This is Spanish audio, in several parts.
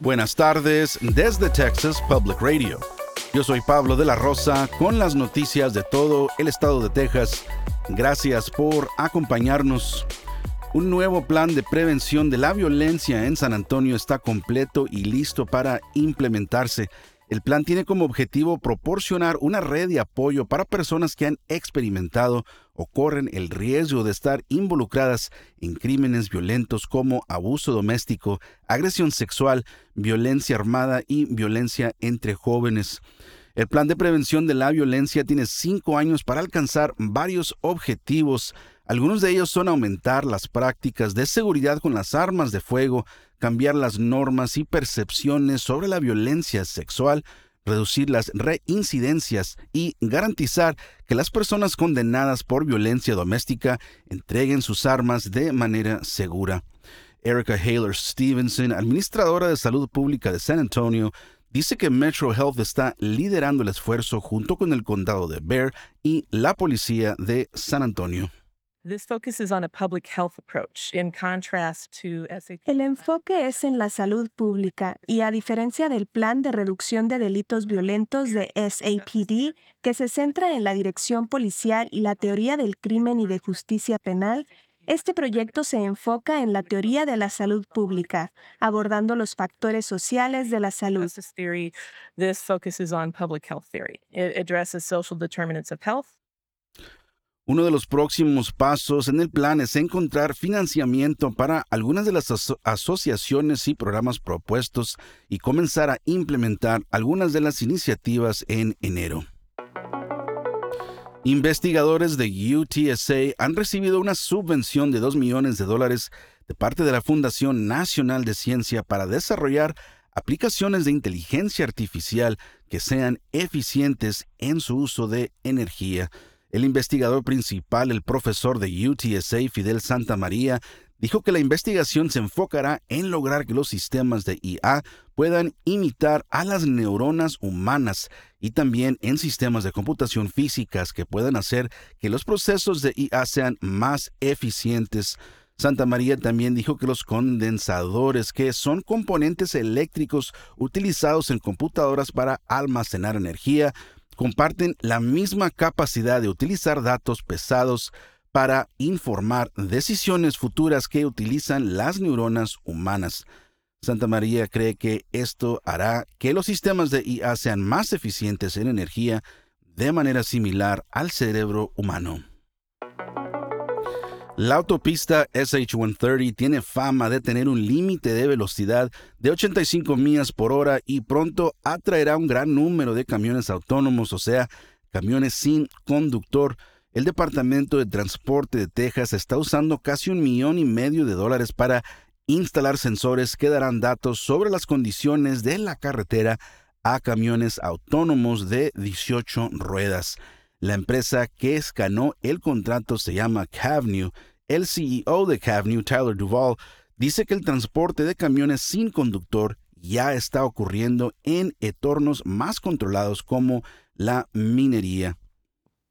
Buenas tardes desde Texas Public Radio. Yo soy Pablo de la Rosa con las noticias de todo el estado de Texas. Gracias por acompañarnos. Un nuevo plan de prevención de la violencia en San Antonio está completo y listo para implementarse. El plan tiene como objetivo proporcionar una red de apoyo para personas que han experimentado o corren el riesgo de estar involucradas en crímenes violentos como abuso doméstico, agresión sexual, violencia armada y violencia entre jóvenes. El plan de prevención de la violencia tiene cinco años para alcanzar varios objetivos. Algunos de ellos son aumentar las prácticas de seguridad con las armas de fuego, cambiar las normas y percepciones sobre la violencia sexual, reducir las reincidencias y garantizar que las personas condenadas por violencia doméstica entreguen sus armas de manera segura. Erica Haler Stevenson, administradora de salud pública de San Antonio, dice que Metro Health está liderando el esfuerzo junto con el condado de Bear y la policía de San Antonio. El enfoque es en la salud pública y a diferencia del plan de reducción de delitos violentos de SAPD, que se centra en la dirección policial y la teoría del crimen y de justicia penal, este proyecto se enfoca en la teoría de la salud pública, abordando los factores sociales de la salud. Uno de los próximos pasos en el plan es encontrar financiamiento para algunas de las asociaciones y programas propuestos y comenzar a implementar algunas de las iniciativas en enero. Investigadores de UTSA han recibido una subvención de 2 millones de dólares de parte de la Fundación Nacional de Ciencia para desarrollar aplicaciones de inteligencia artificial que sean eficientes en su uso de energía. El investigador principal, el profesor de UTSA, Fidel Santa María, dijo que la investigación se enfocará en lograr que los sistemas de IA puedan imitar a las neuronas humanas y también en sistemas de computación físicas que puedan hacer que los procesos de IA sean más eficientes. Santa María también dijo que los condensadores, que son componentes eléctricos utilizados en computadoras para almacenar energía, comparten la misma capacidad de utilizar datos pesados para informar decisiones futuras que utilizan las neuronas humanas. Santa María cree que esto hará que los sistemas de IA sean más eficientes en energía de manera similar al cerebro humano. La autopista SH-130 tiene fama de tener un límite de velocidad de 85 millas por hora y pronto atraerá un gran número de camiones autónomos, o sea, camiones sin conductor. El Departamento de Transporte de Texas está usando casi un millón y medio de dólares para instalar sensores que darán datos sobre las condiciones de la carretera a camiones autónomos de 18 ruedas. La empresa que escanó el contrato se llama Cavnew. El CEO de Cavnew, Tyler Duval, dice que el transporte de camiones sin conductor ya está ocurriendo en entornos más controlados como la minería.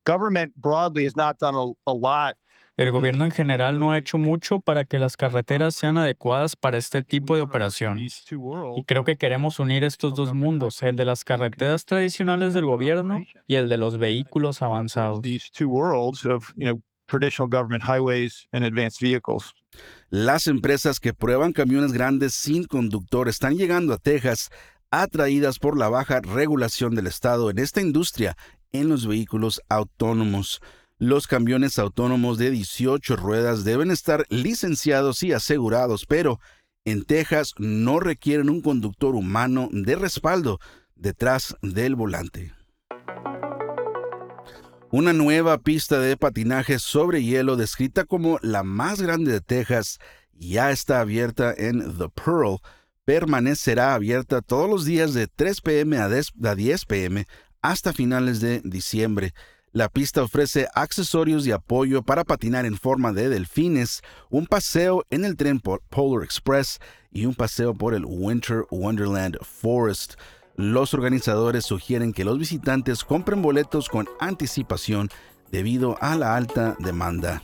Government broadly has not done a, lot el gobierno en general no ha hecho mucho para que las carreteras sean adecuadas para este tipo de operación. Y creo que queremos unir estos dos mundos, el de las carreteras tradicionales del gobierno y el de los vehículos avanzados. Las empresas que prueban camiones grandes sin conductor están llegando a Texas atraídas por la baja regulación del Estado en esta industria en los vehículos autónomos. Los camiones autónomos de 18 ruedas deben estar licenciados y asegurados, pero en Texas no requieren un conductor humano de respaldo detrás del volante. Una nueva pista de patinaje sobre hielo descrita como la más grande de Texas ya está abierta en The Pearl. Permanecerá abierta todos los días de 3 pm a 10 pm hasta finales de diciembre. La pista ofrece accesorios y apoyo para patinar en forma de delfines, un paseo en el tren Polar Express y un paseo por el Winter Wonderland Forest. Los organizadores sugieren que los visitantes compren boletos con anticipación debido a la alta demanda.